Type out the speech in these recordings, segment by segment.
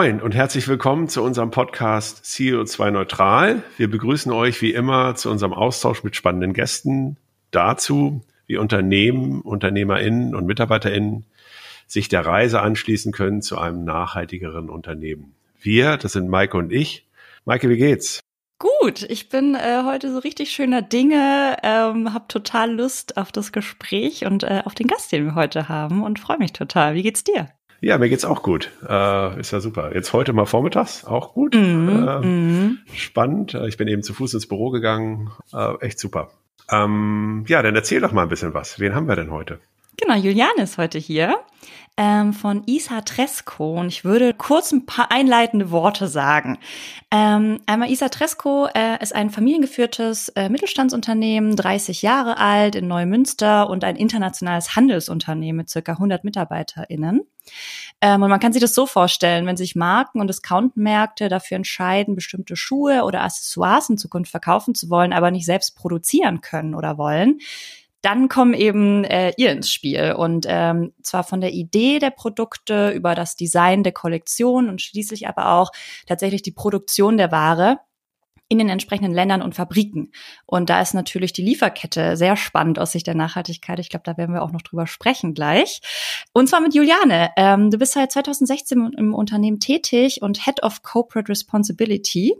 Moin und herzlich willkommen zu unserem Podcast CO2 Neutral. Wir begrüßen euch wie immer zu unserem Austausch mit spannenden Gästen dazu, wie Unternehmen, UnternehmerInnen und MitarbeiterInnen sich der Reise anschließen können zu einem nachhaltigeren Unternehmen. Wir, das sind Maike und ich. Maike, wie geht's? Gut, ich bin äh, heute so richtig schöner Dinge, ähm, habe total Lust auf das Gespräch und äh, auf den Gast, den wir heute haben und freue mich total. Wie geht's dir? Ja, mir geht's auch gut. Äh, ist ja super. Jetzt heute mal vormittags, auch gut. Mm, äh, mm. Spannend. Ich bin eben zu Fuß ins Büro gegangen. Äh, echt super. Ähm, ja, dann erzähl doch mal ein bisschen was. Wen haben wir denn heute? Genau, Juliane ist heute hier ähm, von Isa Tresco und ich würde kurz ein paar einleitende Worte sagen. Ähm, einmal Isa Tresco äh, ist ein familiengeführtes äh, Mittelstandsunternehmen, 30 Jahre alt in Neumünster und ein internationales Handelsunternehmen mit circa 100 MitarbeiterInnen. Ähm, und man kann sich das so vorstellen, wenn sich Marken und Discountmärkte dafür entscheiden, bestimmte Schuhe oder Accessoires in Zukunft verkaufen zu wollen, aber nicht selbst produzieren können oder wollen, dann kommen eben äh, ihr ins Spiel und ähm, zwar von der Idee der Produkte über das Design der Kollektion und schließlich aber auch tatsächlich die Produktion der Ware in den entsprechenden Ländern und Fabriken. Und da ist natürlich die Lieferkette sehr spannend aus Sicht der Nachhaltigkeit. Ich glaube, da werden wir auch noch drüber sprechen gleich. Und zwar mit Juliane. Ähm, du bist seit 2016 im Unternehmen tätig und Head of Corporate Responsibility.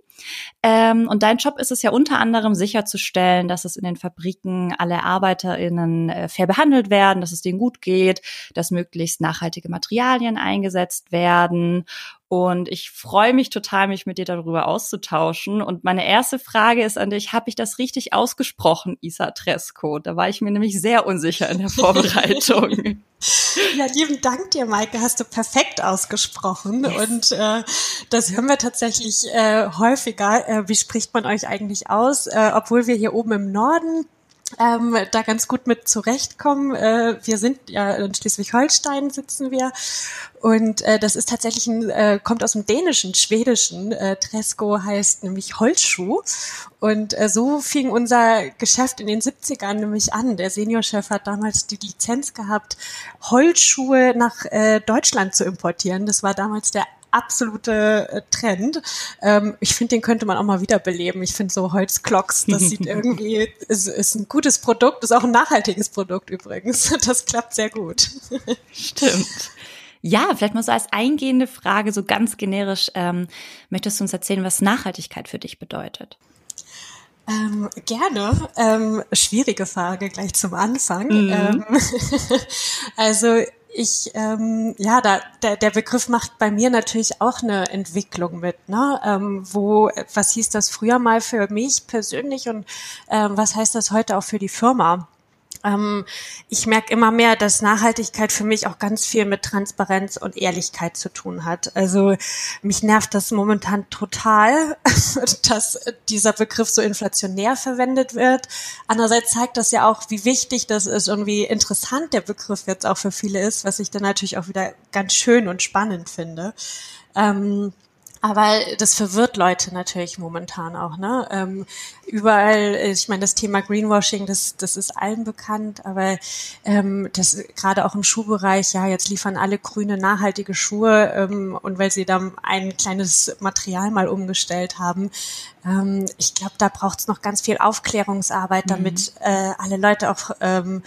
Ähm, und dein Job ist es ja unter anderem sicherzustellen, dass es in den Fabriken alle ArbeiterInnen äh, fair behandelt werden, dass es denen gut geht, dass möglichst nachhaltige Materialien eingesetzt werden und ich freue mich total, mich mit dir darüber auszutauschen. Und meine erste Frage ist an dich, habe ich das richtig ausgesprochen, Isa Tresco? Da war ich mir nämlich sehr unsicher in der Vorbereitung. Ja, lieben Dank dir, Maike, hast du perfekt ausgesprochen. Yes. Und äh, das hören wir tatsächlich äh, häufiger. Äh, wie spricht man euch eigentlich aus? Äh, obwohl wir hier oben im Norden ähm, da ganz gut mit zurechtkommen. Äh, wir sind ja in Schleswig-Holstein sitzen wir und äh, das ist tatsächlich ein, äh, kommt aus dem dänischen, schwedischen. Äh, Tresco heißt nämlich Holzschuh und äh, so fing unser Geschäft in den 70ern nämlich an. Der Seniorchef hat damals die Lizenz gehabt, Holzschuhe nach äh, Deutschland zu importieren. Das war damals der absolute äh, Trend. Ähm, ich finde, den könnte man auch mal wiederbeleben. Ich finde so Holzklocks, das sieht irgendwie, ist, ist ein gutes Produkt, ist auch ein nachhaltiges Produkt übrigens. Das klappt sehr gut. Stimmt. Ja, vielleicht mal so als eingehende Frage, so ganz generisch, ähm, möchtest du uns erzählen, was Nachhaltigkeit für dich bedeutet? Ähm, gerne. Ähm, schwierige Frage gleich zum Anfang. Mhm. Ähm, also ich, ähm, ja, da, der, der Begriff macht bei mir natürlich auch eine Entwicklung mit, ne? Ähm, wo, was hieß das früher mal für mich persönlich und ähm, was heißt das heute auch für die Firma? Ähm, ich merke immer mehr, dass Nachhaltigkeit für mich auch ganz viel mit Transparenz und Ehrlichkeit zu tun hat. Also mich nervt das momentan total, dass dieser Begriff so inflationär verwendet wird. Andererseits zeigt das ja auch, wie wichtig das ist und wie interessant der Begriff jetzt auch für viele ist, was ich dann natürlich auch wieder ganz schön und spannend finde. Ähm, aber das verwirrt Leute natürlich momentan auch. Ne? Ähm, überall, ich meine, das Thema Greenwashing, das, das ist allen bekannt, aber ähm, das gerade auch im Schuhbereich, ja, jetzt liefern alle grüne, nachhaltige Schuhe ähm, und weil sie da ein kleines Material mal umgestellt haben. Ähm, ich glaube, da braucht es noch ganz viel Aufklärungsarbeit, damit mhm. äh, alle Leute auch ähm,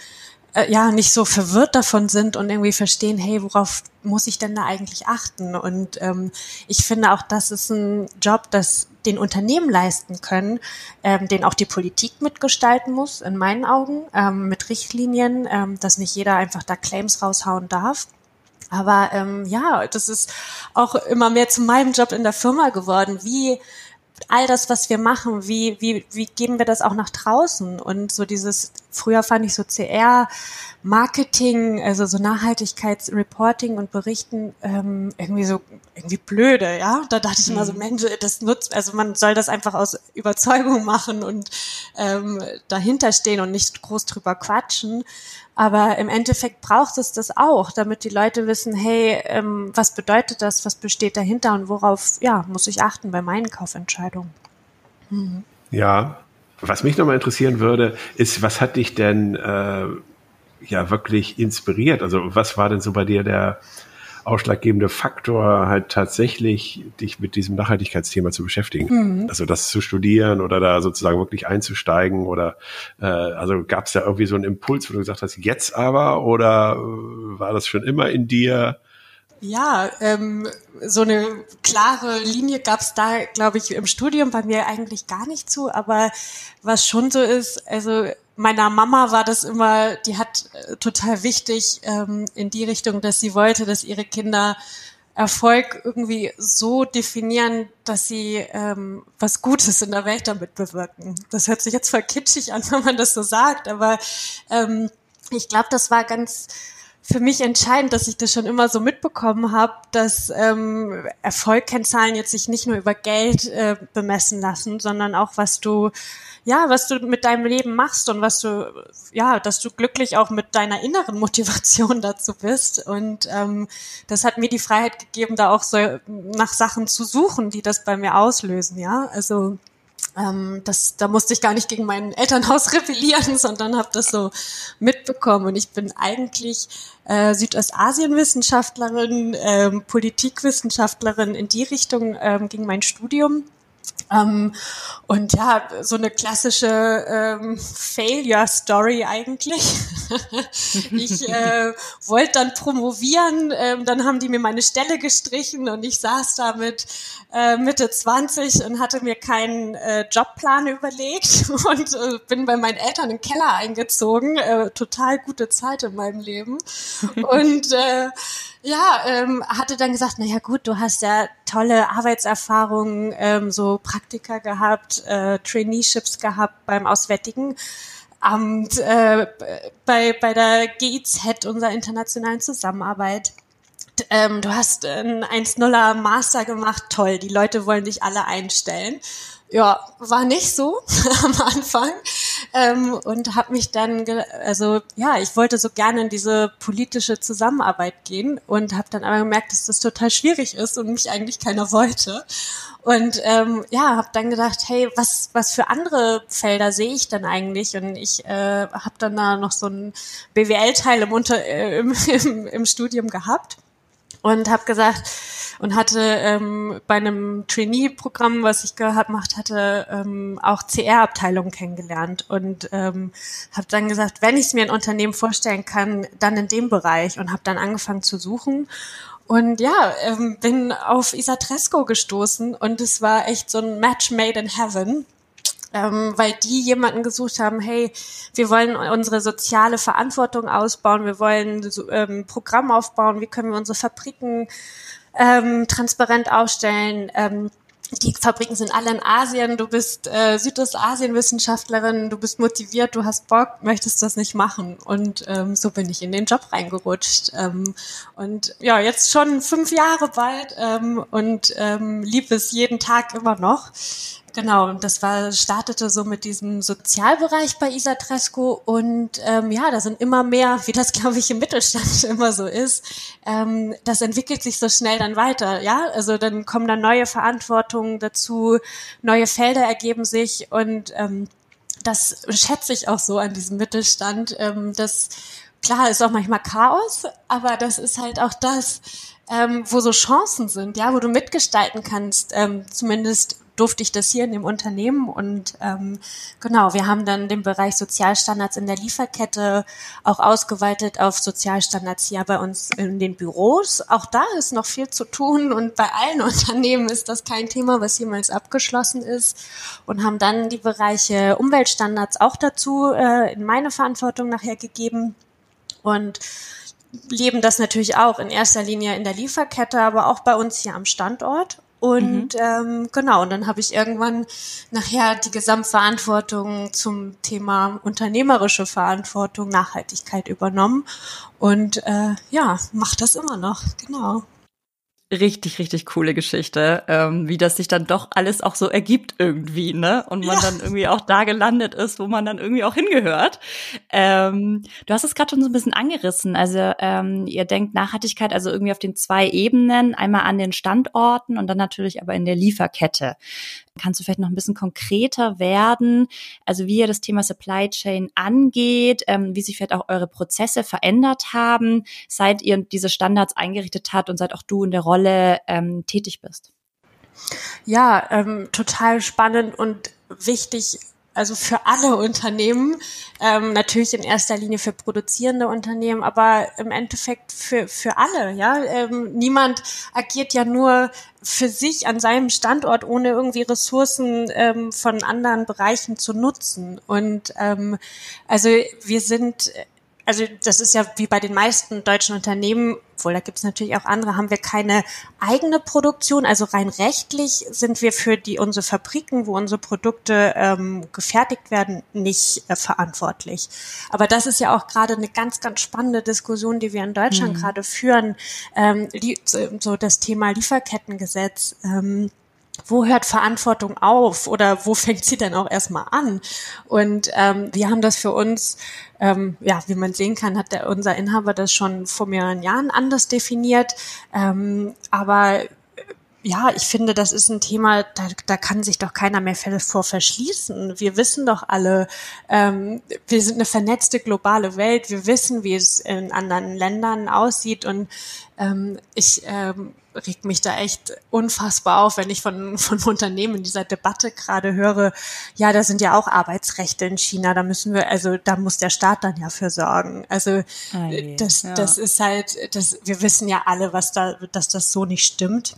äh, ja nicht so verwirrt davon sind und irgendwie verstehen, hey, worauf muss ich denn da eigentlich achten? Und ähm, ich finde auch, das ist ein Job, das den Unternehmen leisten können, ähm, den auch die Politik mitgestalten muss, in meinen Augen, ähm, mit Richtlinien, ähm, dass nicht jeder einfach da Claims raushauen darf. Aber ähm, ja, das ist auch immer mehr zu meinem Job in der Firma geworden. Wie all das, was wir machen, wie, wie, wie geben wir das auch nach draußen? Und so dieses, früher fand ich so CR, Marketing, also so Nachhaltigkeitsreporting und Berichten ähm, irgendwie so irgendwie blöde, ja. Da dachte ich immer so, mhm. Mensch, das nutzt, also man soll das einfach aus Überzeugung machen und ähm, dahinter stehen und nicht groß drüber quatschen. Aber im Endeffekt braucht es das auch, damit die Leute wissen, hey, ähm, was bedeutet das, was besteht dahinter und worauf ja, muss ich achten bei meinen Kaufentscheidungen. Mhm. Ja, was mich nochmal interessieren würde, ist, was hat dich denn äh, ja wirklich inspiriert? Also was war denn so bei dir der ausschlaggebende Faktor, halt tatsächlich dich mit diesem Nachhaltigkeitsthema zu beschäftigen? Mhm. Also das zu studieren oder da sozusagen wirklich einzusteigen oder äh, also gab es da irgendwie so einen Impuls, wo du gesagt hast, jetzt aber oder äh, war das schon immer in dir? Ja, ähm, so eine klare Linie gab es da, glaube ich, im Studium bei mir eigentlich gar nicht zu. Aber was schon so ist, also meiner Mama war das immer, die hat äh, total wichtig ähm, in die Richtung, dass sie wollte, dass ihre Kinder Erfolg irgendwie so definieren, dass sie ähm, was Gutes in der Welt damit bewirken. Das hört sich jetzt voll kitschig an, wenn man das so sagt, aber ähm, ich glaube, das war ganz für mich entscheidend, dass ich das schon immer so mitbekommen habe, dass ähm, Erfolgkennzahlen jetzt sich nicht nur über Geld äh, bemessen lassen, sondern auch was du ja, was du mit deinem Leben machst und was du, ja, dass du glücklich auch mit deiner inneren Motivation dazu bist. Und ähm, das hat mir die Freiheit gegeben, da auch so nach Sachen zu suchen, die das bei mir auslösen, ja. Also ähm, das, da musste ich gar nicht gegen mein Elternhaus rebellieren, sondern habe das so mitbekommen. Und ich bin eigentlich äh, Südostasien-Wissenschaftlerin, ähm, Politikwissenschaftlerin. In die Richtung ähm, ging mein Studium. Ähm, und ja, so eine klassische ähm, Failure-Story eigentlich. ich äh, wollte dann promovieren, ähm, dann haben die mir meine Stelle gestrichen und ich saß da mit äh, Mitte 20 und hatte mir keinen äh, Jobplan überlegt und äh, bin bei meinen Eltern im Keller eingezogen. Äh, total gute Zeit in meinem Leben. und äh, ja, ähm, hatte dann gesagt, na ja gut, du hast ja tolle Arbeitserfahrungen, ähm, so Praktika gehabt, äh, Traineeships gehabt beim Auswärtigen Amt, äh, bei, bei der GIZ, unserer internationalen Zusammenarbeit. Ähm, du hast einen 1-0er Master gemacht, toll, die Leute wollen dich alle einstellen. Ja, war nicht so am Anfang ähm, und habe mich dann, also ja, ich wollte so gerne in diese politische Zusammenarbeit gehen und habe dann aber gemerkt, dass das total schwierig ist und mich eigentlich keiner wollte. Und ähm, ja, habe dann gedacht, hey, was was für andere Felder sehe ich denn eigentlich? Und ich äh, habe dann da noch so einen BWL-Teil im, Unter äh, im, im, im Studium gehabt und habe gesagt und hatte ähm, bei einem Trainee-Programm, was ich gemacht hatte, ähm, auch CR-Abteilungen kennengelernt und ähm, habe dann gesagt, wenn ich es mir ein Unternehmen vorstellen kann, dann in dem Bereich und habe dann angefangen zu suchen und ja, ähm, bin auf Isatresco gestoßen und es war echt so ein Match made in heaven ähm, weil die jemanden gesucht haben, hey, wir wollen unsere soziale Verantwortung ausbauen, wir wollen ähm, Programm aufbauen, wie können wir unsere Fabriken ähm, transparent aufstellen. Ähm, die Fabriken sind alle in Asien, du bist äh, Südostasien-Wissenschaftlerin, du bist motiviert, du hast Bock, möchtest das nicht machen. Und ähm, so bin ich in den Job reingerutscht. Ähm, und ja, jetzt schon fünf Jahre bald ähm, und ähm, liebe es jeden Tag immer noch. Genau, und das war, startete so mit diesem Sozialbereich bei Isatresco und ähm, ja, da sind immer mehr, wie das glaube ich im Mittelstand immer so ist, ähm, das entwickelt sich so schnell dann weiter, ja, also dann kommen dann neue Verantwortungen dazu, neue Felder ergeben sich und ähm, das schätze ich auch so an diesem Mittelstand, ähm, das klar ist auch manchmal Chaos, aber das ist halt auch das, ähm, wo so Chancen sind, ja, wo du mitgestalten kannst, ähm, zumindest durfte ich das hier in dem Unternehmen und ähm, genau, wir haben dann den Bereich Sozialstandards in der Lieferkette auch ausgeweitet auf Sozialstandards hier bei uns in den Büros. Auch da ist noch viel zu tun und bei allen Unternehmen ist das kein Thema, was jemals abgeschlossen ist und haben dann die Bereiche Umweltstandards auch dazu äh, in meine Verantwortung nachher gegeben und leben das natürlich auch in erster Linie in der Lieferkette, aber auch bei uns hier am Standort. Und mhm. ähm, genau, und dann habe ich irgendwann nachher die Gesamtverantwortung zum Thema unternehmerische Verantwortung, Nachhaltigkeit übernommen. Und äh, ja, mache das immer noch, genau richtig, richtig coole Geschichte, ähm, wie das sich dann doch alles auch so ergibt irgendwie, ne? Und man ja. dann irgendwie auch da gelandet ist, wo man dann irgendwie auch hingehört. Ähm, du hast es gerade schon so ein bisschen angerissen. Also ähm, ihr denkt Nachhaltigkeit also irgendwie auf den zwei Ebenen, einmal an den Standorten und dann natürlich aber in der Lieferkette. Kannst du vielleicht noch ein bisschen konkreter werden? Also wie ihr das Thema Supply Chain angeht, ähm, wie sich vielleicht auch eure Prozesse verändert haben, seit ihr diese Standards eingerichtet habt und seit auch du in der Rolle ähm, tätig bist. Ja, ähm, total spannend und wichtig also für alle Unternehmen, ähm, natürlich in erster Linie für produzierende Unternehmen, aber im Endeffekt für, für alle, ja. Ähm, niemand agiert ja nur für sich an seinem Standort, ohne irgendwie Ressourcen ähm, von anderen Bereichen zu nutzen. Und ähm, also wir sind also das ist ja wie bei den meisten deutschen Unternehmen, obwohl da gibt es natürlich auch andere, haben wir keine eigene Produktion. Also rein rechtlich sind wir für die unsere Fabriken, wo unsere Produkte ähm, gefertigt werden, nicht äh, verantwortlich. Aber das ist ja auch gerade eine ganz, ganz spannende Diskussion, die wir in Deutschland mhm. gerade führen. Ähm, so das Thema Lieferkettengesetz. Ähm, wo hört Verantwortung auf oder wo fängt sie denn auch erstmal an? Und ähm, wir haben das für uns, ähm, ja, wie man sehen kann, hat der, unser Inhaber das schon vor mehreren Jahren anders definiert. Ähm, aber ja, ich finde, das ist ein Thema, da, da kann sich doch keiner mehr vor verschließen. Wir wissen doch alle, ähm, wir sind eine vernetzte globale Welt. Wir wissen, wie es in anderen Ländern aussieht. Und ähm, ich ähm, regt mich da echt unfassbar auf, wenn ich von, von Unternehmen in dieser Debatte gerade höre, ja, da sind ja auch Arbeitsrechte in China, da müssen wir, also da muss der Staat dann ja für sorgen. Also oh das, ja. das ist halt, das, wir wissen ja alle, was da, dass das so nicht stimmt.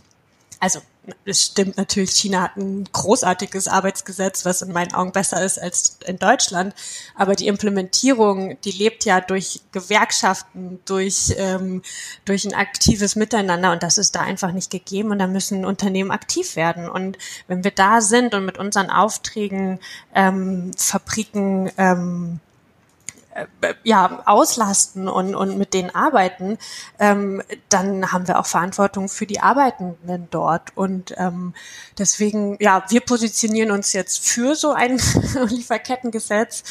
Also es stimmt natürlich, China hat ein großartiges Arbeitsgesetz, was in meinen Augen besser ist als in Deutschland. Aber die Implementierung, die lebt ja durch Gewerkschaften, durch, ähm, durch ein aktives Miteinander und das ist da einfach nicht gegeben und da müssen Unternehmen aktiv werden. Und wenn wir da sind und mit unseren Aufträgen ähm, Fabriken ähm, äh, ja, auslasten und, und mit denen arbeiten, ähm, dann haben wir auch Verantwortung für die Arbeitenden dort. Und ähm, deswegen, ja, wir positionieren uns jetzt für so ein Lieferkettengesetz,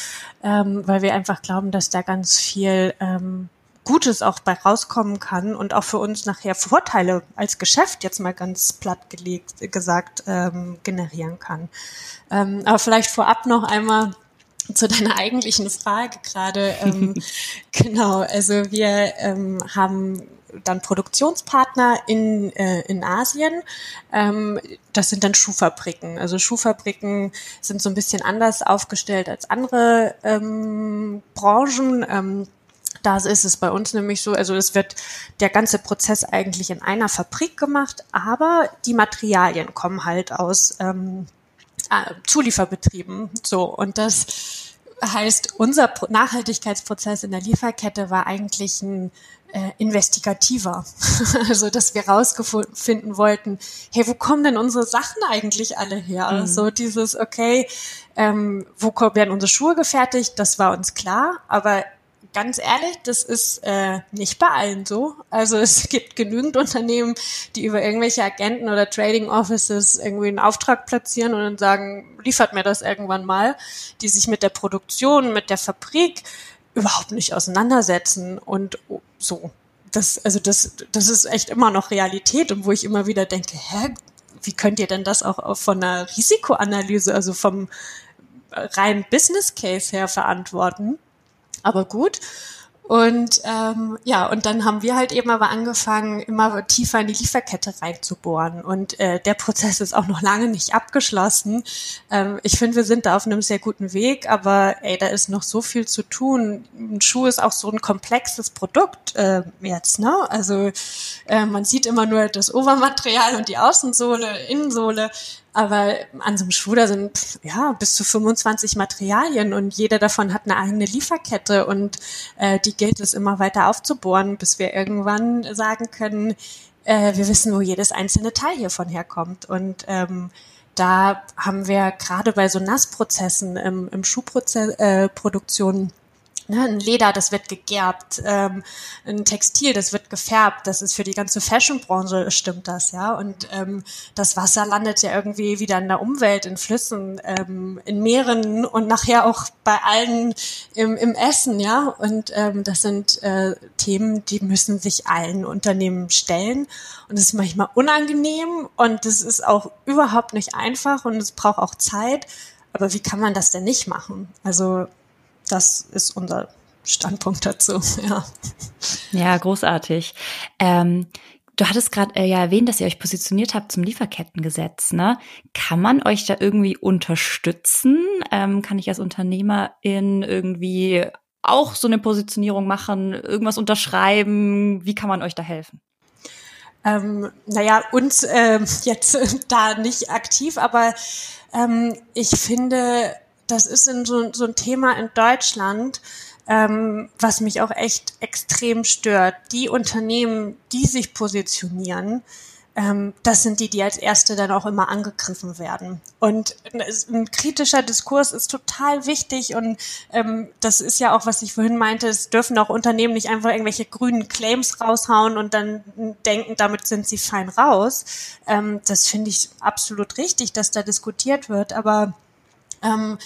ähm, weil wir einfach glauben, dass da ganz viel ähm, Gutes auch bei rauskommen kann und auch für uns nachher Vorteile als Geschäft jetzt mal ganz platt gelegt gesagt ähm, generieren kann. Ähm, aber vielleicht vorab noch einmal zu deiner eigentlichen Frage gerade. Ähm, genau, also wir ähm, haben dann Produktionspartner in, äh, in Asien. Ähm, das sind dann Schuhfabriken. Also Schuhfabriken sind so ein bisschen anders aufgestellt als andere ähm, Branchen. Ähm, da ist es bei uns nämlich so, also es wird der ganze Prozess eigentlich in einer Fabrik gemacht, aber die Materialien kommen halt aus ähm, äh, Zulieferbetrieben. So, und das heißt, unser Nachhaltigkeitsprozess in der Lieferkette war eigentlich ein äh, investigativer. also, dass wir rausfinden wollten, hey, wo kommen denn unsere Sachen eigentlich alle her? Mhm. So dieses, okay, ähm, wo werden unsere Schuhe gefertigt? Das war uns klar, aber ganz ehrlich, das ist äh, nicht bei allen so. Also es gibt genügend Unternehmen, die über irgendwelche Agenten oder Trading Offices irgendwie einen Auftrag platzieren und dann sagen, liefert mir das irgendwann mal, die sich mit der Produktion, mit der Fabrik überhaupt nicht auseinandersetzen und so. Das, also das, das ist echt immer noch Realität und wo ich immer wieder denke, hä, wie könnt ihr denn das auch von einer Risikoanalyse, also vom reinen Business Case her verantworten? Aber gut. Und ähm, ja, und dann haben wir halt eben aber angefangen, immer tiefer in die Lieferkette reinzubohren. Und äh, der Prozess ist auch noch lange nicht abgeschlossen. Ähm, ich finde, wir sind da auf einem sehr guten Weg, aber ey, da ist noch so viel zu tun. Ein Schuh ist auch so ein komplexes Produkt äh, jetzt, ne? Also äh, man sieht immer nur das Obermaterial und die Außensohle, Innensohle. Aber an so einem Schuh, da sind ja bis zu 25 Materialien und jeder davon hat eine eigene Lieferkette und äh, die gilt es immer weiter aufzubohren, bis wir irgendwann sagen können, äh, wir wissen, wo jedes einzelne Teil hiervon herkommt. Und ähm, da haben wir gerade bei so Nassprozessen im, im Schuhproduktion äh, Ne, ein Leder, das wird gegerbt, ähm, ein Textil, das wird gefärbt. Das ist für die ganze Fashionbranche stimmt das, ja. Und ähm, das Wasser landet ja irgendwie wieder in der Umwelt, in Flüssen, ähm, in Meeren und nachher auch bei allen im, im Essen, ja. Und ähm, das sind äh, Themen, die müssen sich allen Unternehmen stellen. Und es ist manchmal unangenehm und es ist auch überhaupt nicht einfach und es braucht auch Zeit. Aber wie kann man das denn nicht machen? Also das ist unser Standpunkt dazu, ja. Ja, großartig. Ähm, du hattest gerade äh, ja erwähnt, dass ihr euch positioniert habt zum Lieferkettengesetz. Ne? Kann man euch da irgendwie unterstützen? Ähm, kann ich als Unternehmerin irgendwie auch so eine Positionierung machen, irgendwas unterschreiben? Wie kann man euch da helfen? Ähm, naja, uns äh, jetzt da nicht aktiv, aber ähm, ich finde, das ist so, so ein Thema in Deutschland, ähm, was mich auch echt extrem stört. Die Unternehmen, die sich positionieren, ähm, das sind die, die als Erste dann auch immer angegriffen werden. Und ein kritischer Diskurs ist total wichtig und ähm, das ist ja auch, was ich vorhin meinte, es dürfen auch Unternehmen nicht einfach irgendwelche grünen Claims raushauen und dann denken, damit sind sie fein raus. Ähm, das finde ich absolut richtig, dass da diskutiert wird, aber ähm,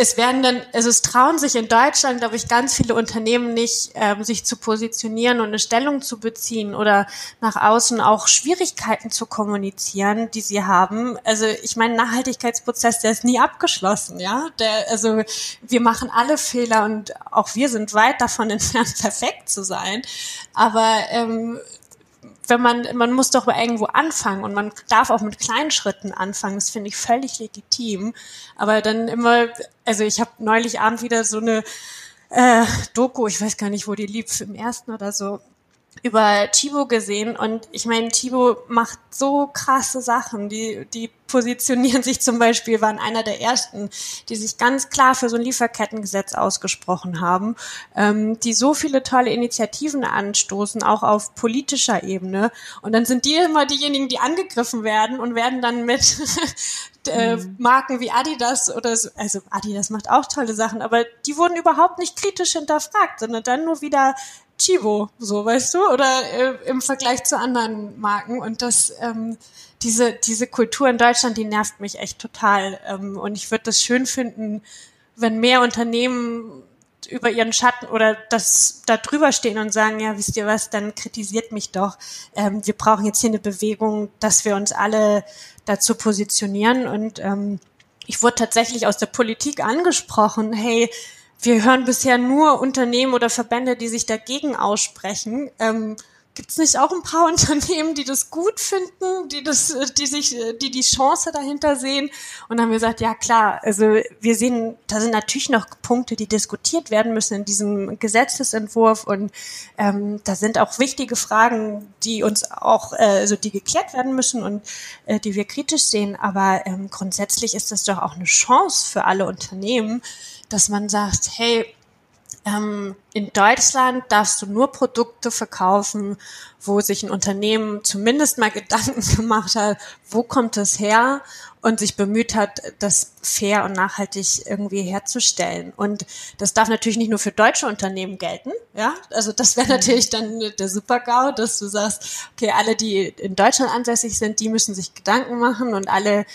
es werden dann, also es trauen sich in Deutschland, glaube ich, ganz viele Unternehmen nicht, ähm, sich zu positionieren und eine Stellung zu beziehen oder nach außen auch Schwierigkeiten zu kommunizieren, die sie haben. Also ich meine, Nachhaltigkeitsprozess, der ist nie abgeschlossen, ja. Der, also wir machen alle Fehler und auch wir sind weit davon entfernt, perfekt zu sein. Aber ähm, wenn man, man muss doch irgendwo anfangen und man darf auch mit kleinen Schritten anfangen. Das finde ich völlig legitim. Aber dann immer, also ich habe neulich Abend wieder so eine äh, Doku, ich weiß gar nicht, wo die lief, im ersten oder so, über Chibo gesehen und ich meine, Chibo macht so krasse Sachen. Die, die positionieren sich zum Beispiel, waren einer der ersten, die sich ganz klar für so ein Lieferkettengesetz ausgesprochen haben, ähm, die so viele tolle Initiativen anstoßen, auch auf politischer Ebene. Und dann sind die immer diejenigen, die angegriffen werden und werden dann mit äh, mhm. Marken wie Adidas oder so, also Adidas macht auch tolle Sachen, aber die wurden überhaupt nicht kritisch hinterfragt, sondern dann nur wieder Chivo, so weißt du, oder äh, im Vergleich zu anderen Marken. Und das, ähm, diese, diese Kultur in Deutschland, die nervt mich echt total. Ähm, und ich würde das schön finden, wenn mehr Unternehmen über ihren Schatten oder das da drüber stehen und sagen, ja, wisst ihr was, dann kritisiert mich doch. Ähm, wir brauchen jetzt hier eine Bewegung, dass wir uns alle dazu positionieren. Und ähm, ich wurde tatsächlich aus der Politik angesprochen, hey, wir hören bisher nur Unternehmen oder Verbände, die sich dagegen aussprechen. Ähm, Gibt es nicht auch ein paar Unternehmen, die das gut finden, die das, die sich, die die Chance dahinter sehen? Und haben wir gesagt, ja klar, also wir sehen, da sind natürlich noch Punkte, die diskutiert werden müssen in diesem Gesetzesentwurf und ähm, da sind auch wichtige Fragen, die uns auch, äh, also die geklärt werden müssen und äh, die wir kritisch sehen. Aber ähm, grundsätzlich ist das doch auch eine Chance für alle Unternehmen, dass man sagt, hey, ähm, in Deutschland darfst du nur Produkte verkaufen, wo sich ein Unternehmen zumindest mal Gedanken gemacht hat, wo kommt es her und sich bemüht hat, das fair und nachhaltig irgendwie herzustellen. Und das darf natürlich nicht nur für deutsche Unternehmen gelten, ja. Also das wäre mhm. natürlich dann der Super-GAU, dass du sagst, okay, alle, die in Deutschland ansässig sind, die müssen sich Gedanken machen und alle,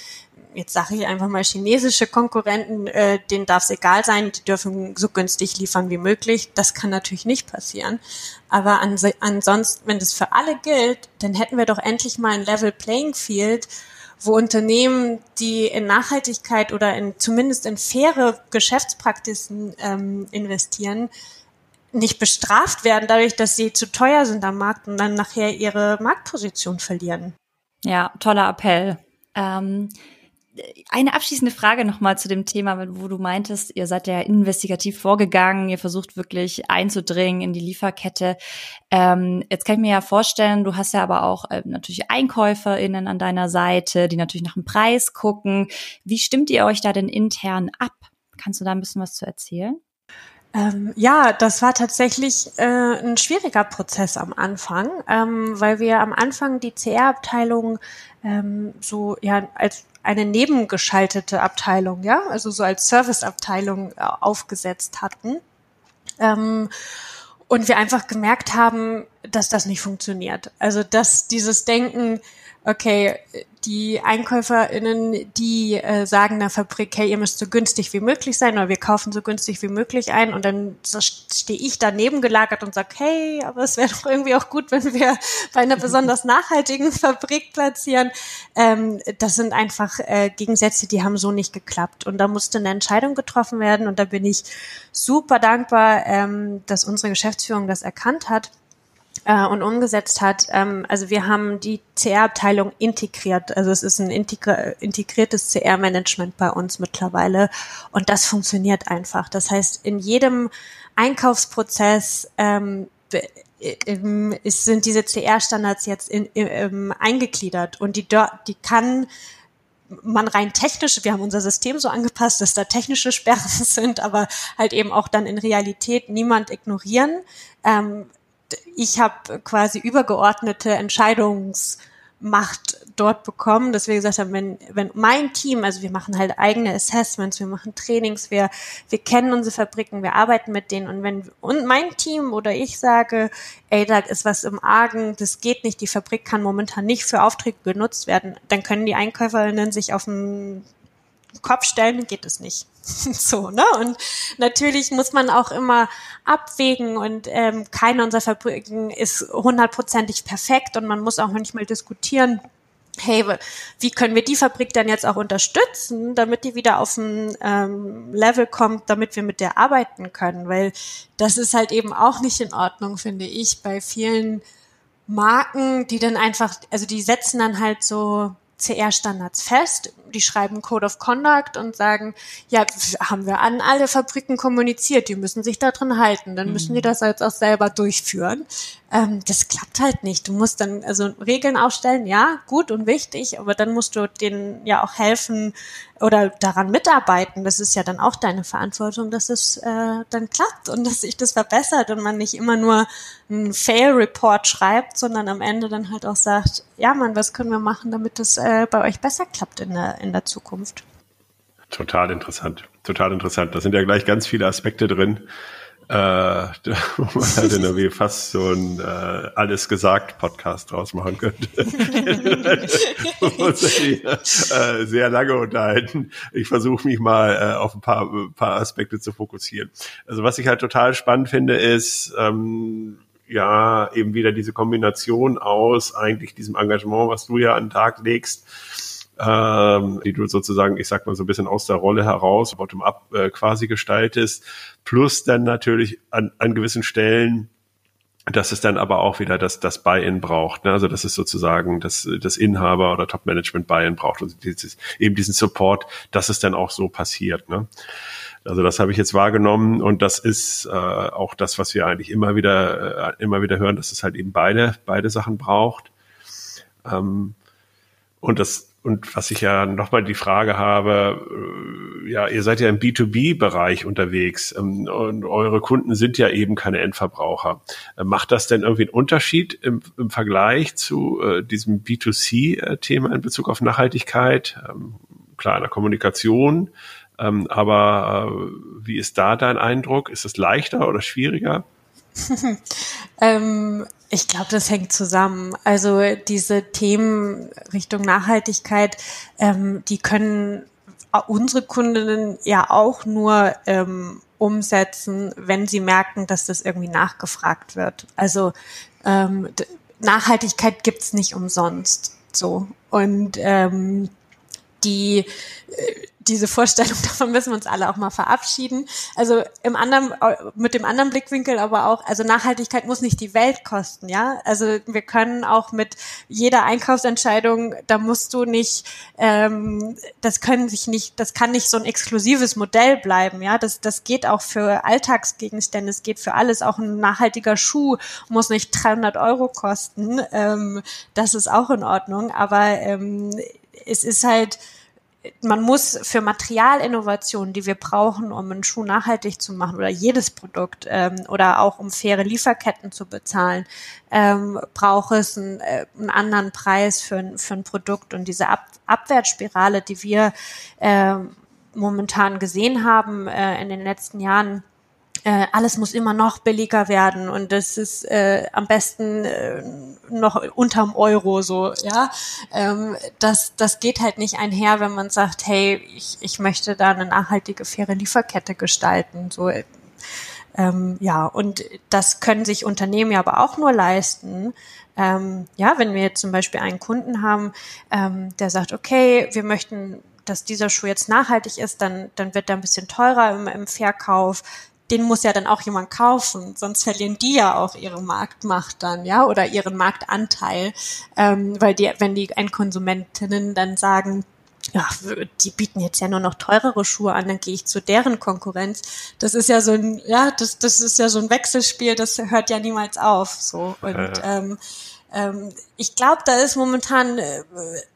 jetzt sage ich einfach mal chinesische Konkurrenten, äh, denen darf es egal sein, die dürfen so günstig liefern wie möglich. Das kann natürlich nicht passieren. Aber ans ansonsten, wenn das für alle gilt, dann hätten wir doch endlich mal ein Level Playing Field, wo Unternehmen, die in Nachhaltigkeit oder in zumindest in faire Geschäftspraktiken ähm, investieren, nicht bestraft werden dadurch, dass sie zu teuer sind am Markt und dann nachher ihre Marktposition verlieren. Ja, toller Appell. Ähm, eine abschließende Frage nochmal zu dem Thema, wo du meintest, ihr seid ja investigativ vorgegangen, ihr versucht wirklich einzudringen in die Lieferkette. Ähm, jetzt kann ich mir ja vorstellen, du hast ja aber auch äh, natürlich EinkäuferInnen an deiner Seite, die natürlich nach dem Preis gucken. Wie stimmt ihr euch da denn intern ab? Kannst du da ein bisschen was zu erzählen? Ähm, ja, das war tatsächlich äh, ein schwieriger Prozess am Anfang, ähm, weil wir am Anfang die CR-Abteilung ähm, so ja als eine nebengeschaltete Abteilung, ja, also so als Serviceabteilung äh, aufgesetzt hatten. Ähm, und wir einfach gemerkt haben, dass das nicht funktioniert. Also dass dieses Denken, okay, die EinkäuferInnen, die äh, sagen der Fabrik, hey, ihr müsst so günstig wie möglich sein oder wir kaufen so günstig wie möglich ein und dann so stehe ich daneben gelagert und sage, hey, aber es wäre doch irgendwie auch gut, wenn wir bei einer besonders nachhaltigen Fabrik platzieren. Ähm, das sind einfach äh, Gegensätze, die haben so nicht geklappt und da musste eine Entscheidung getroffen werden und da bin ich super dankbar, ähm, dass unsere Geschäftsführung das erkannt hat äh, und umgesetzt hat. Ähm, also wir haben die CR-Abteilung integriert. Also es ist ein integri integriertes CR-Management bei uns mittlerweile und das funktioniert einfach. Das heißt, in jedem Einkaufsprozess ähm, ist, sind diese CR-Standards jetzt in, in, in, eingegliedert und die, die kann man rein technisch, wir haben unser System so angepasst, dass da technische Sperren sind, aber halt eben auch dann in Realität niemand ignorieren. Ähm, ich habe quasi übergeordnete Entscheidungsmacht dort bekommen, dass wir gesagt haben, wenn, wenn mein Team, also wir machen halt eigene Assessments, wir machen Trainings, wir, wir kennen unsere Fabriken, wir arbeiten mit denen und wenn und mein Team oder ich sage, ey, da ist was im Argen, das geht nicht, die Fabrik kann momentan nicht für Aufträge genutzt werden, dann können die Einkäuferinnen sich auf den Kopf stellen, geht es nicht. so, ne? Und natürlich muss man auch immer abwägen und ähm, keine unserer Fabriken ist hundertprozentig perfekt und man muss auch manchmal diskutieren, hey, wie können wir die Fabrik dann jetzt auch unterstützen, damit die wieder auf ein ähm, Level kommt, damit wir mit der arbeiten können, weil das ist halt eben auch nicht in Ordnung, finde ich, bei vielen Marken, die dann einfach, also die setzen dann halt so CR-Standards fest. Die schreiben Code of Conduct und sagen, ja, haben wir an alle Fabriken kommuniziert, die müssen sich da drin halten, dann müssen die mhm. das jetzt auch selber durchführen. Ähm, das klappt halt nicht. Du musst dann also Regeln aufstellen, ja, gut und wichtig, aber dann musst du denen ja auch helfen oder daran mitarbeiten. Das ist ja dann auch deine Verantwortung, dass es äh, dann klappt und dass sich das verbessert und man nicht immer nur einen Fail-Report schreibt, sondern am Ende dann halt auch sagt, ja, Mann, was können wir machen, damit es äh, bei euch besser klappt in der, in der Zukunft. Total interessant, total interessant. Da sind ja gleich ganz viele Aspekte drin äh, man halt in der fast so ein äh, alles gesagt Podcast draus machen könnte. äh, sehr lange unterhalten. Ich versuche mich mal äh, auf ein paar, paar Aspekte zu fokussieren. Also was ich halt total spannend finde, ist ähm, ja eben wieder diese Kombination aus eigentlich diesem Engagement, was du ja an den Tag legst, ähm, die du sozusagen, ich sag mal so ein bisschen aus der Rolle heraus, bottom-up äh, quasi gestaltest, plus dann natürlich an, an gewissen Stellen dass es dann aber auch wieder das, das Buy-in braucht. Ne? Also dass es sozusagen das, das Inhaber oder Top-Management Buy-in braucht und dieses, eben diesen Support, dass es dann auch so passiert. Ne? Also das habe ich jetzt wahrgenommen und das ist äh, auch das, was wir eigentlich immer wieder, äh, immer wieder hören, dass es halt eben beide, beide Sachen braucht. Ähm, und das und was ich ja nochmal die Frage habe, äh, ja, ihr seid ja im B2B-Bereich unterwegs ähm, und eure Kunden sind ja eben keine Endverbraucher. Äh, macht das denn irgendwie einen Unterschied im, im Vergleich zu äh, diesem B2C-Thema in Bezug auf Nachhaltigkeit? Ähm, klar, in der Kommunikation, ähm, aber äh, wie ist da dein Eindruck? Ist es leichter oder schwieriger? ähm, ich glaube, das hängt zusammen. Also diese Themen Richtung Nachhaltigkeit, ähm, die können unsere Kundinnen ja auch nur ähm, umsetzen, wenn sie merken, dass das irgendwie nachgefragt wird. Also ähm, Nachhaltigkeit gibt's nicht umsonst. So. Und ähm, die äh, diese Vorstellung, davon müssen wir uns alle auch mal verabschieden. Also im anderen, mit dem anderen Blickwinkel aber auch, also Nachhaltigkeit muss nicht die Welt kosten, ja. Also wir können auch mit jeder Einkaufsentscheidung, da musst du nicht, ähm, das können sich nicht, das kann nicht so ein exklusives Modell bleiben, ja. Das, das geht auch für Alltagsgegenstände, es geht für alles. Auch ein nachhaltiger Schuh muss nicht 300 Euro kosten. Ähm, das ist auch in Ordnung, aber ähm, es ist halt, man muss für Materialinnovationen, die wir brauchen, um einen Schuh nachhaltig zu machen oder jedes Produkt ähm, oder auch um faire Lieferketten zu bezahlen, ähm, braucht es einen, äh, einen anderen Preis für, ein, für ein Produkt. Und diese Ab Abwärtsspirale, die wir äh, momentan gesehen haben äh, in den letzten Jahren, äh, alles muss immer noch billiger werden und das ist äh, am besten äh, noch unterm Euro so, ja. Ähm, das, das geht halt nicht einher, wenn man sagt, hey, ich, ich möchte da eine nachhaltige, faire Lieferkette gestalten. So, ähm, ja, und das können sich Unternehmen ja aber auch nur leisten. Ähm, ja, wenn wir jetzt zum Beispiel einen Kunden haben, ähm, der sagt, okay, wir möchten dass dieser Schuh jetzt nachhaltig ist, dann, dann wird er ein bisschen teurer im, im Verkauf den muss ja dann auch jemand kaufen, sonst verlieren die ja auch ihre Marktmacht dann, ja, oder ihren Marktanteil, ähm, weil die, wenn die Endkonsumentinnen dann sagen, ja, die bieten jetzt ja nur noch teurere Schuhe an, dann gehe ich zu deren Konkurrenz. Das ist ja so ein, ja, das, das ist ja so ein Wechselspiel, das hört ja niemals auf. So und ähm, ähm, ich glaube, da ist momentan äh,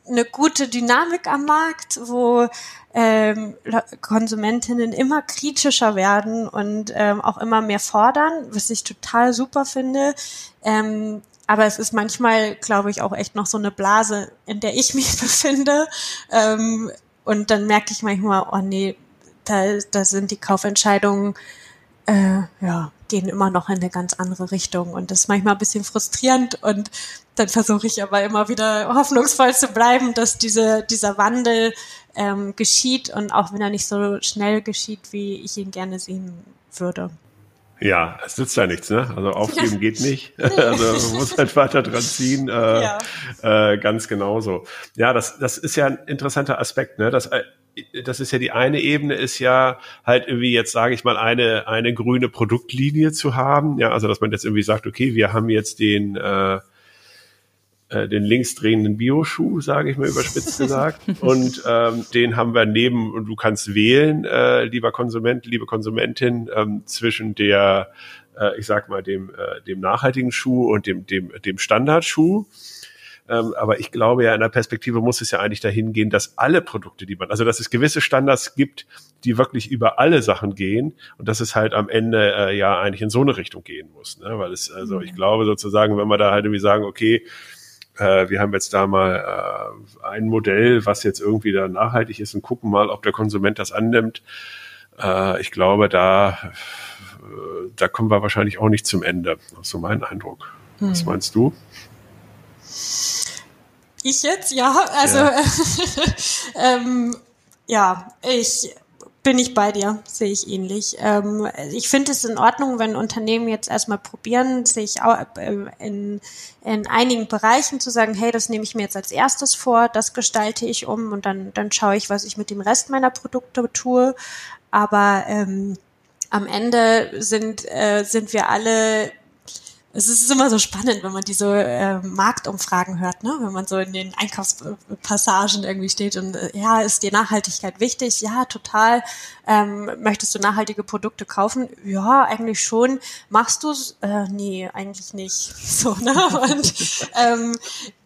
eine gute Dynamik am Markt, wo ähm, Konsumentinnen immer kritischer werden und ähm, auch immer mehr fordern, was ich total super finde. Ähm, aber es ist manchmal, glaube ich, auch echt noch so eine Blase, in der ich mich befinde. Ähm, und dann merke ich manchmal, oh nee, da, da sind die Kaufentscheidungen äh, ja, gehen immer noch in eine ganz andere Richtung. Und das ist manchmal ein bisschen frustrierend. Und dann versuche ich aber immer wieder hoffnungsvoll zu bleiben, dass diese, dieser Wandel ähm, geschieht und auch wenn er nicht so schnell geschieht, wie ich ihn gerne sehen würde. Ja, es nützt ja nichts, ne? Also aufgeben geht nicht. also man muss halt weiter dran ziehen. Äh, ja. äh, ganz genauso. Ja, das, das ist ja ein interessanter Aspekt, ne? Das, äh, das ist ja die eine Ebene, ist ja halt irgendwie jetzt, sage ich mal, eine, eine grüne Produktlinie zu haben. Ja, also dass man jetzt irgendwie sagt, okay, wir haben jetzt den äh, äh, den linksdrehenden Bioschuh, sage ich mal überspitzt gesagt. und ähm, den haben wir neben, und du kannst wählen, äh, lieber Konsument, liebe Konsumentin, ähm, zwischen der, äh, ich sag mal, dem, äh, dem nachhaltigen Schuh und dem, dem, dem Standardschuh. Ähm, aber ich glaube ja, in der Perspektive muss es ja eigentlich dahin gehen, dass alle Produkte, die man, also dass es gewisse Standards gibt, die wirklich über alle Sachen gehen und dass es halt am Ende äh, ja eigentlich in so eine Richtung gehen muss. Ne? Weil es, also ich mhm. glaube sozusagen, wenn wir da halt irgendwie sagen, okay, äh, wir haben jetzt da mal äh, ein Modell, was jetzt irgendwie da nachhaltig ist und gucken mal, ob der Konsument das annimmt. Äh, ich glaube, da, äh, da kommen wir wahrscheinlich auch nicht zum Ende. Das ist so mein Eindruck. Hm. Was meinst du? Ich jetzt? Ja, also ja, ähm, ja ich bin ich bei dir, sehe ich ähnlich. Ähm, ich finde es in Ordnung, wenn Unternehmen jetzt erstmal probieren, sich auch äh, in, in einigen Bereichen zu sagen, hey, das nehme ich mir jetzt als erstes vor, das gestalte ich um und dann, dann schaue ich, was ich mit dem Rest meiner Produkte tue. Aber ähm, am Ende sind, äh, sind wir alle es ist immer so spannend, wenn man diese äh, Marktumfragen hört, ne? wenn man so in den Einkaufspassagen irgendwie steht und äh, ja, ist dir Nachhaltigkeit wichtig? Ja, total. Ähm, möchtest du nachhaltige Produkte kaufen? Ja, eigentlich schon. Machst du es? Äh, nee, eigentlich nicht. So, ne? Und ähm,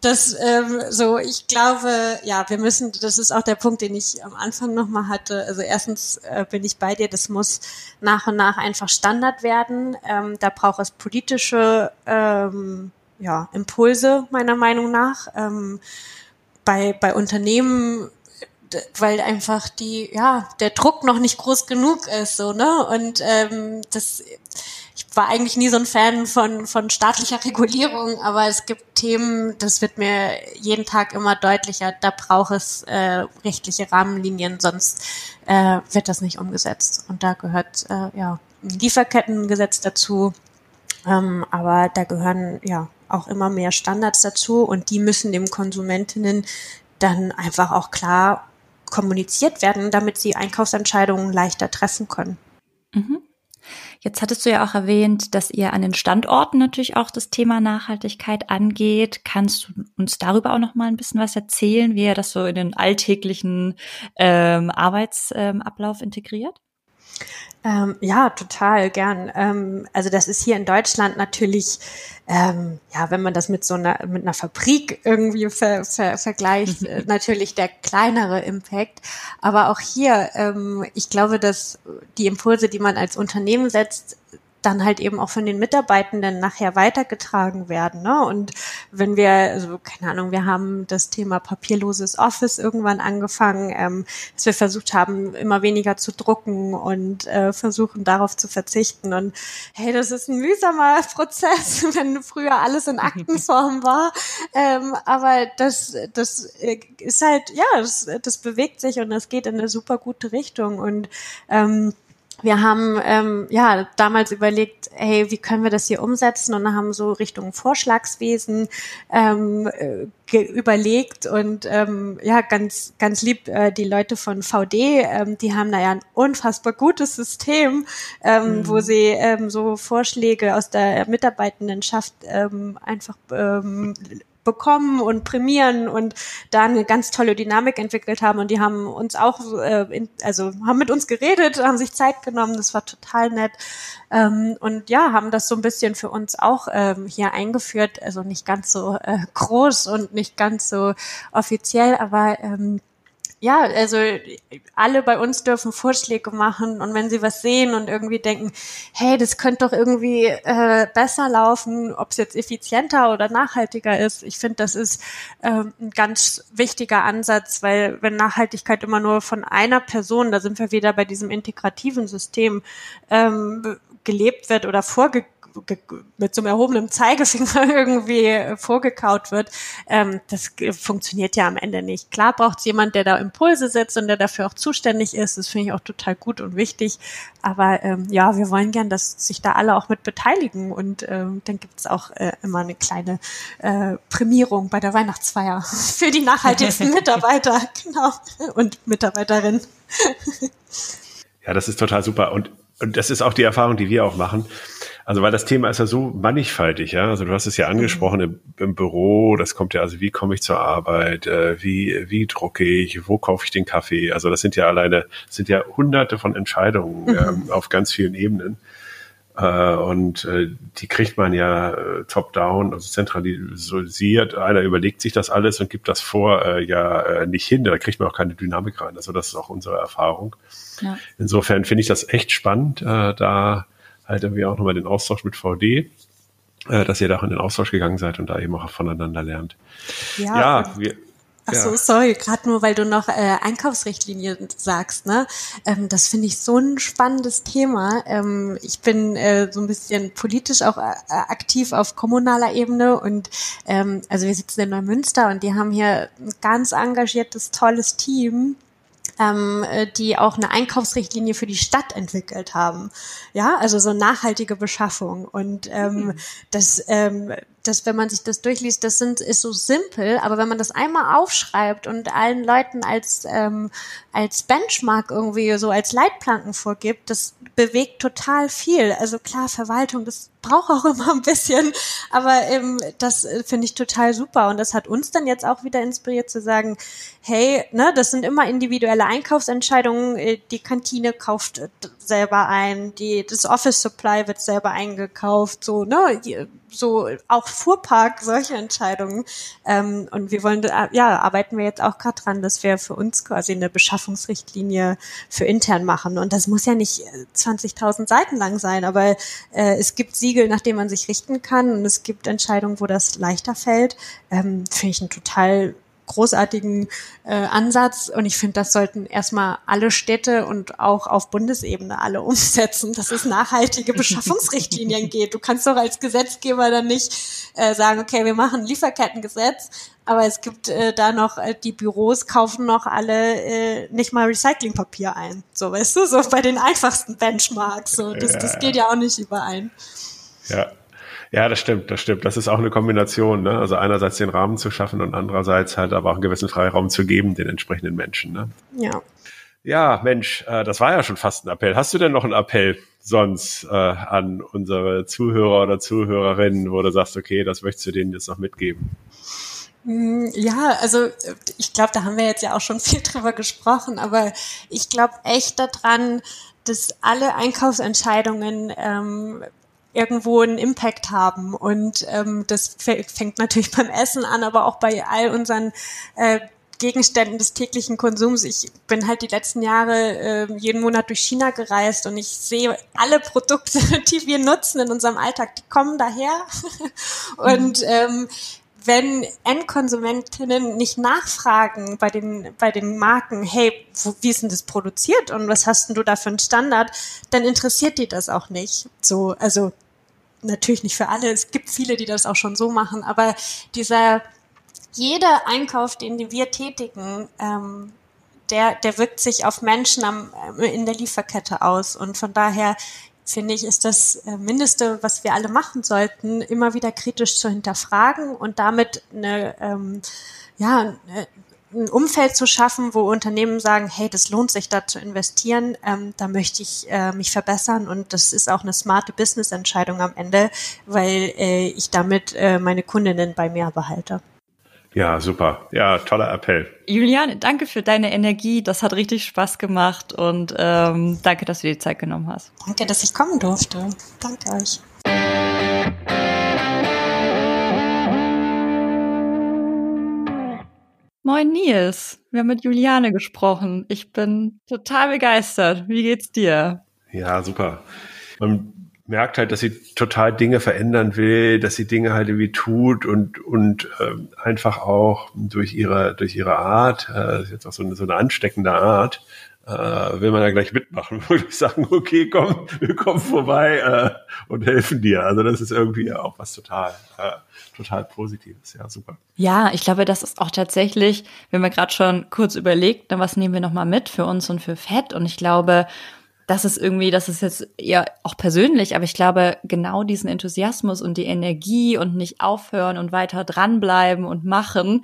das ähm, so, ich glaube, ja, wir müssen, das ist auch der Punkt, den ich am Anfang nochmal hatte. Also erstens äh, bin ich bei dir, das muss nach und nach einfach Standard werden. Ähm, da braucht es politische ähm, ja, Impulse, meiner Meinung nach. Ähm, bei, bei Unternehmen weil einfach die, ja, der Druck noch nicht groß genug ist, so, ne? Und ähm, das, war eigentlich nie so ein Fan von, von staatlicher Regulierung, aber es gibt Themen, das wird mir jeden Tag immer deutlicher, da braucht es äh, rechtliche Rahmenlinien, sonst äh, wird das nicht umgesetzt. Und da gehört äh, ja ein Lieferkettengesetz dazu, ähm, aber da gehören ja auch immer mehr Standards dazu und die müssen dem Konsumentinnen dann einfach auch klar kommuniziert werden, damit sie Einkaufsentscheidungen leichter treffen können. Mhm. Jetzt hattest du ja auch erwähnt, dass ihr an den Standorten natürlich auch das Thema Nachhaltigkeit angeht. Kannst du uns darüber auch noch mal ein bisschen was erzählen, wie ihr das so in den alltäglichen ähm, Arbeitsablauf ähm, integriert? Ähm, ja, total gern. Ähm, also das ist hier in Deutschland natürlich, ähm, ja, wenn man das mit so einer mit einer Fabrik irgendwie ver, ver, vergleicht, äh, natürlich der kleinere Impact. Aber auch hier, ähm, ich glaube, dass die Impulse, die man als Unternehmen setzt, dann halt eben auch von den Mitarbeitenden nachher weitergetragen werden. Ne? Und wenn wir, also keine Ahnung, wir haben das Thema papierloses Office irgendwann angefangen, ähm, dass wir versucht haben, immer weniger zu drucken und äh, versuchen darauf zu verzichten. Und hey, das ist ein mühsamer Prozess, wenn früher alles in Aktenform war. Ähm, aber das, das äh, ist halt, ja, das, das bewegt sich und das geht in eine super gute Richtung. Und ähm, wir haben ähm, ja damals überlegt, hey, wie können wir das hier umsetzen und haben so Richtung Vorschlagswesen ähm, äh, überlegt und ähm, ja ganz ganz lieb äh, die Leute von VD, ähm, die haben da ja ein unfassbar gutes System, ähm, mhm. wo sie ähm, so Vorschläge aus der Mitarbeitendenschaft ähm, einfach ähm, bekommen und prämieren und da eine ganz tolle Dynamik entwickelt haben. Und die haben uns auch, äh, in, also haben mit uns geredet, haben sich Zeit genommen, das war total nett. Ähm, und ja, haben das so ein bisschen für uns auch ähm, hier eingeführt, also nicht ganz so äh, groß und nicht ganz so offiziell, aber ähm, ja, also alle bei uns dürfen Vorschläge machen und wenn sie was sehen und irgendwie denken, hey, das könnte doch irgendwie äh, besser laufen, ob es jetzt effizienter oder nachhaltiger ist. Ich finde, das ist äh, ein ganz wichtiger Ansatz, weil wenn Nachhaltigkeit immer nur von einer Person, da sind wir wieder bei diesem integrativen System, ähm, gelebt wird oder vorge mit so einem erhobenen Zeigefinger irgendwie vorgekaut wird, ähm, das funktioniert ja am Ende nicht. Klar braucht es jemand, der da Impulse setzt und der dafür auch zuständig ist. Das finde ich auch total gut und wichtig. Aber ähm, ja, wir wollen gern, dass sich da alle auch mit beteiligen und ähm, dann gibt es auch äh, immer eine kleine äh, Prämierung bei der Weihnachtsfeier für die nachhaltigsten Mitarbeiter, genau, und Mitarbeiterinnen. Ja, das ist total super und und das ist auch die Erfahrung, die wir auch machen. Also weil das Thema ist ja so mannigfaltig, ja. Also du hast es ja angesprochen im, im Büro, das kommt ja, also wie komme ich zur Arbeit, äh, wie, wie drucke ich, wo kaufe ich den Kaffee? Also das sind ja alleine, sind ja hunderte von Entscheidungen mhm. ähm, auf ganz vielen Ebenen. Äh, und äh, die kriegt man ja äh, top-down, also zentralisiert. Einer überlegt sich das alles und gibt das vor, äh, ja äh, nicht hin. Da kriegt man auch keine Dynamik rein. Also das ist auch unsere Erfahrung. Ja. Insofern finde ich das echt spannend, äh, da halt irgendwie auch nochmal den Austausch mit VD, äh, dass ihr da auch in den Austausch gegangen seid und da eben auch voneinander lernt. Ja, ja wir, Ach so, sorry, gerade nur, weil du noch äh, Einkaufsrichtlinien sagst, ne? Ähm, das finde ich so ein spannendes Thema. Ähm, ich bin äh, so ein bisschen politisch auch äh, aktiv auf kommunaler Ebene und ähm, also wir sitzen in Neumünster und die haben hier ein ganz engagiertes, tolles Team, ähm, äh, die auch eine Einkaufsrichtlinie für die Stadt entwickelt haben. Ja, also so nachhaltige Beschaffung. Und ähm, mhm. das, ähm, das, wenn man sich das durchliest, das sind, ist so simpel, aber wenn man das einmal aufschreibt und allen Leuten als, ähm, als Benchmark irgendwie so als Leitplanken vorgibt, das bewegt total viel. Also klar, Verwaltung, das braucht auch immer ein bisschen, aber ähm, das äh, finde ich total super. Und das hat uns dann jetzt auch wieder inspiriert zu sagen, hey, ne, das sind immer individuelle Einkaufsentscheidungen, äh, die Kantine kauft äh, selber ein, die das Office Supply wird selber eingekauft, so ne, so auch Fuhrpark solche Entscheidungen. Ähm, und wir wollen ja arbeiten wir jetzt auch gerade dran, dass wir für uns quasi eine Beschaffungsrichtlinie für intern machen. Und das muss ja nicht 20.000 Seiten lang sein, aber äh, es gibt sie Siegel, nach dem man sich richten kann. Und es gibt Entscheidungen, wo das leichter fällt. Ähm, Finde ich einen total großartigen äh, Ansatz und ich finde, das sollten erstmal alle Städte und auch auf Bundesebene alle umsetzen, dass es nachhaltige Beschaffungsrichtlinien geht. Du kannst doch als Gesetzgeber dann nicht äh, sagen, okay, wir machen ein Lieferkettengesetz, aber es gibt äh, da noch, äh, die Büros kaufen noch alle äh, nicht mal Recyclingpapier ein. So, weißt du, so bei den einfachsten Benchmarks. So, das, das geht ja auch nicht überein. Ja. Ja, das stimmt, das stimmt. Das ist auch eine Kombination, ne? Also einerseits den Rahmen zu schaffen und andererseits halt aber auch einen gewissen Freiraum zu geben den entsprechenden Menschen, ne? Ja. Ja, Mensch, äh, das war ja schon fast ein Appell. Hast du denn noch einen Appell sonst äh, an unsere Zuhörer oder Zuhörerinnen, wo du sagst, okay, das möchtest du denen jetzt noch mitgeben? Hm, ja, also ich glaube, da haben wir jetzt ja auch schon viel drüber gesprochen, aber ich glaube echt daran, dass alle Einkaufsentscheidungen ähm, irgendwo einen Impact haben. Und ähm, das fängt natürlich beim Essen an, aber auch bei all unseren äh, Gegenständen des täglichen Konsums. Ich bin halt die letzten Jahre äh, jeden Monat durch China gereist und ich sehe alle Produkte, die wir nutzen in unserem Alltag, die kommen daher. und ähm, wenn Endkonsumentinnen nicht nachfragen bei den, bei den Marken, hey, wo, wie ist denn das produziert und was hast denn du da für einen Standard, dann interessiert die das auch nicht. So, also natürlich nicht für alle. Es gibt viele, die das auch schon so machen, aber dieser jeder Einkauf, den wir tätigen, ähm, der, der wirkt sich auf Menschen am, in der Lieferkette aus. Und von daher finde ich, ist das äh, Mindeste, was wir alle machen sollten, immer wieder kritisch zu hinterfragen und damit eine, ähm, ja, ein Umfeld zu schaffen, wo Unternehmen sagen, hey, das lohnt sich da zu investieren, ähm, da möchte ich äh, mich verbessern und das ist auch eine smarte Business-Entscheidung am Ende, weil äh, ich damit äh, meine Kundinnen bei mir behalte. Ja, super. Ja, toller Appell. Juliane, danke für deine Energie. Das hat richtig Spaß gemacht und ähm, danke, dass du dir die Zeit genommen hast. Danke, dass ich kommen durfte. Danke euch. Moin Nils, wir haben mit Juliane gesprochen. Ich bin total begeistert. Wie geht's dir? Ja, super. Man merkt halt, dass sie total Dinge verändern will, dass sie Dinge halt irgendwie tut und und ähm, einfach auch durch ihre durch ihre Art, äh, jetzt auch so eine, so eine ansteckende Art, äh, will man da gleich mitmachen, würde ich sagen, okay, komm, wir kommen vorbei äh, und helfen dir. Also das ist irgendwie auch was total, äh, total Positives. Ja, super. Ja, ich glaube, das ist auch tatsächlich, wenn wir gerade schon kurz überlegt, dann was nehmen wir nochmal mit für uns und für Fett. Und ich glaube, das ist irgendwie, das ist jetzt ja auch persönlich, aber ich glaube, genau diesen Enthusiasmus und die Energie und nicht aufhören und weiter dranbleiben und machen,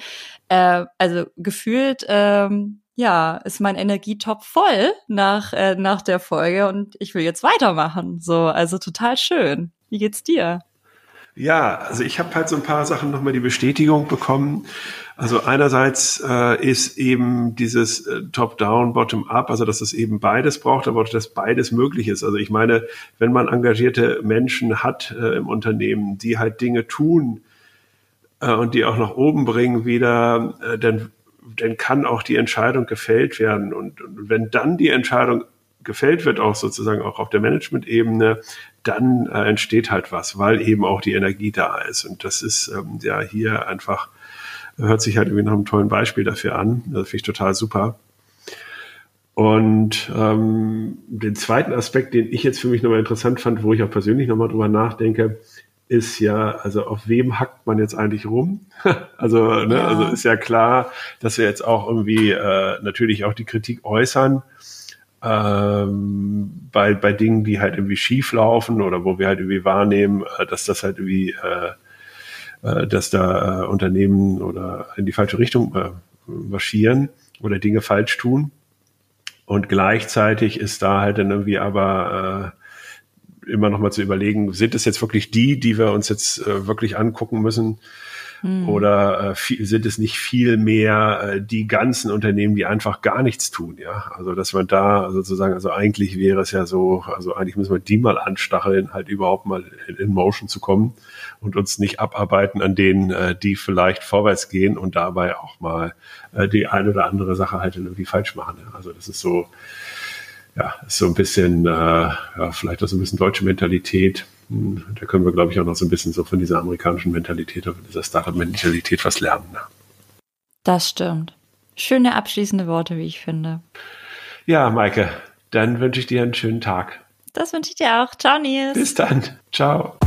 äh, also gefühlt, ähm, ja, ist mein Energietop voll nach, äh, nach der Folge und ich will jetzt weitermachen. So, also total schön. Wie geht's dir? Ja, also ich habe halt so ein paar Sachen nochmal die Bestätigung bekommen. Also einerseits äh, ist eben dieses äh, Top-Down, Bottom-Up, also dass es eben beides braucht, aber auch, dass beides möglich ist. Also ich meine, wenn man engagierte Menschen hat äh, im Unternehmen, die halt Dinge tun äh, und die auch nach oben bringen wieder, äh, dann, dann kann auch die Entscheidung gefällt werden. Und, und wenn dann die Entscheidung gefällt wird, auch sozusagen auch auf der Management-Ebene, dann äh, entsteht halt was, weil eben auch die Energie da ist. Und das ist ähm, ja hier einfach, hört sich halt irgendwie nach einem tollen Beispiel dafür an. Das finde ich total super. Und ähm, den zweiten Aspekt, den ich jetzt für mich nochmal interessant fand, wo ich auch persönlich nochmal drüber nachdenke, ist ja, also auf wem hackt man jetzt eigentlich rum? also, ne, ja. also ist ja klar, dass wir jetzt auch irgendwie äh, natürlich auch die Kritik äußern ähm, bei, bei Dingen, die halt irgendwie schief laufen oder wo wir halt irgendwie wahrnehmen, äh, dass das halt irgendwie, äh, äh, dass da äh, Unternehmen oder in die falsche Richtung äh, marschieren oder Dinge falsch tun. Und gleichzeitig ist da halt dann irgendwie aber immer noch mal zu überlegen, sind es jetzt wirklich die, die wir uns jetzt wirklich angucken müssen? Hm. Oder äh, viel, sind es nicht viel mehr äh, die ganzen Unternehmen, die einfach gar nichts tun, ja? Also dass man da sozusagen, also eigentlich wäre es ja so, also eigentlich müssen wir die mal anstacheln, halt überhaupt mal in, in Motion zu kommen und uns nicht abarbeiten an denen, äh, die vielleicht vorwärts gehen und dabei auch mal äh, die eine oder andere Sache halt irgendwie falsch machen. Ja? Also das ist so, ja, ist so ein bisschen, äh, ja, vielleicht auch so ein bisschen deutsche Mentalität da können wir, glaube ich, auch noch so ein bisschen so von dieser amerikanischen Mentalität, von dieser Startup-Mentalität was lernen. Ne? Das stimmt. Schöne abschließende Worte, wie ich finde. Ja, Maike, dann wünsche ich dir einen schönen Tag. Das wünsche ich dir auch. Ciao, Nils. Bis dann. Ciao.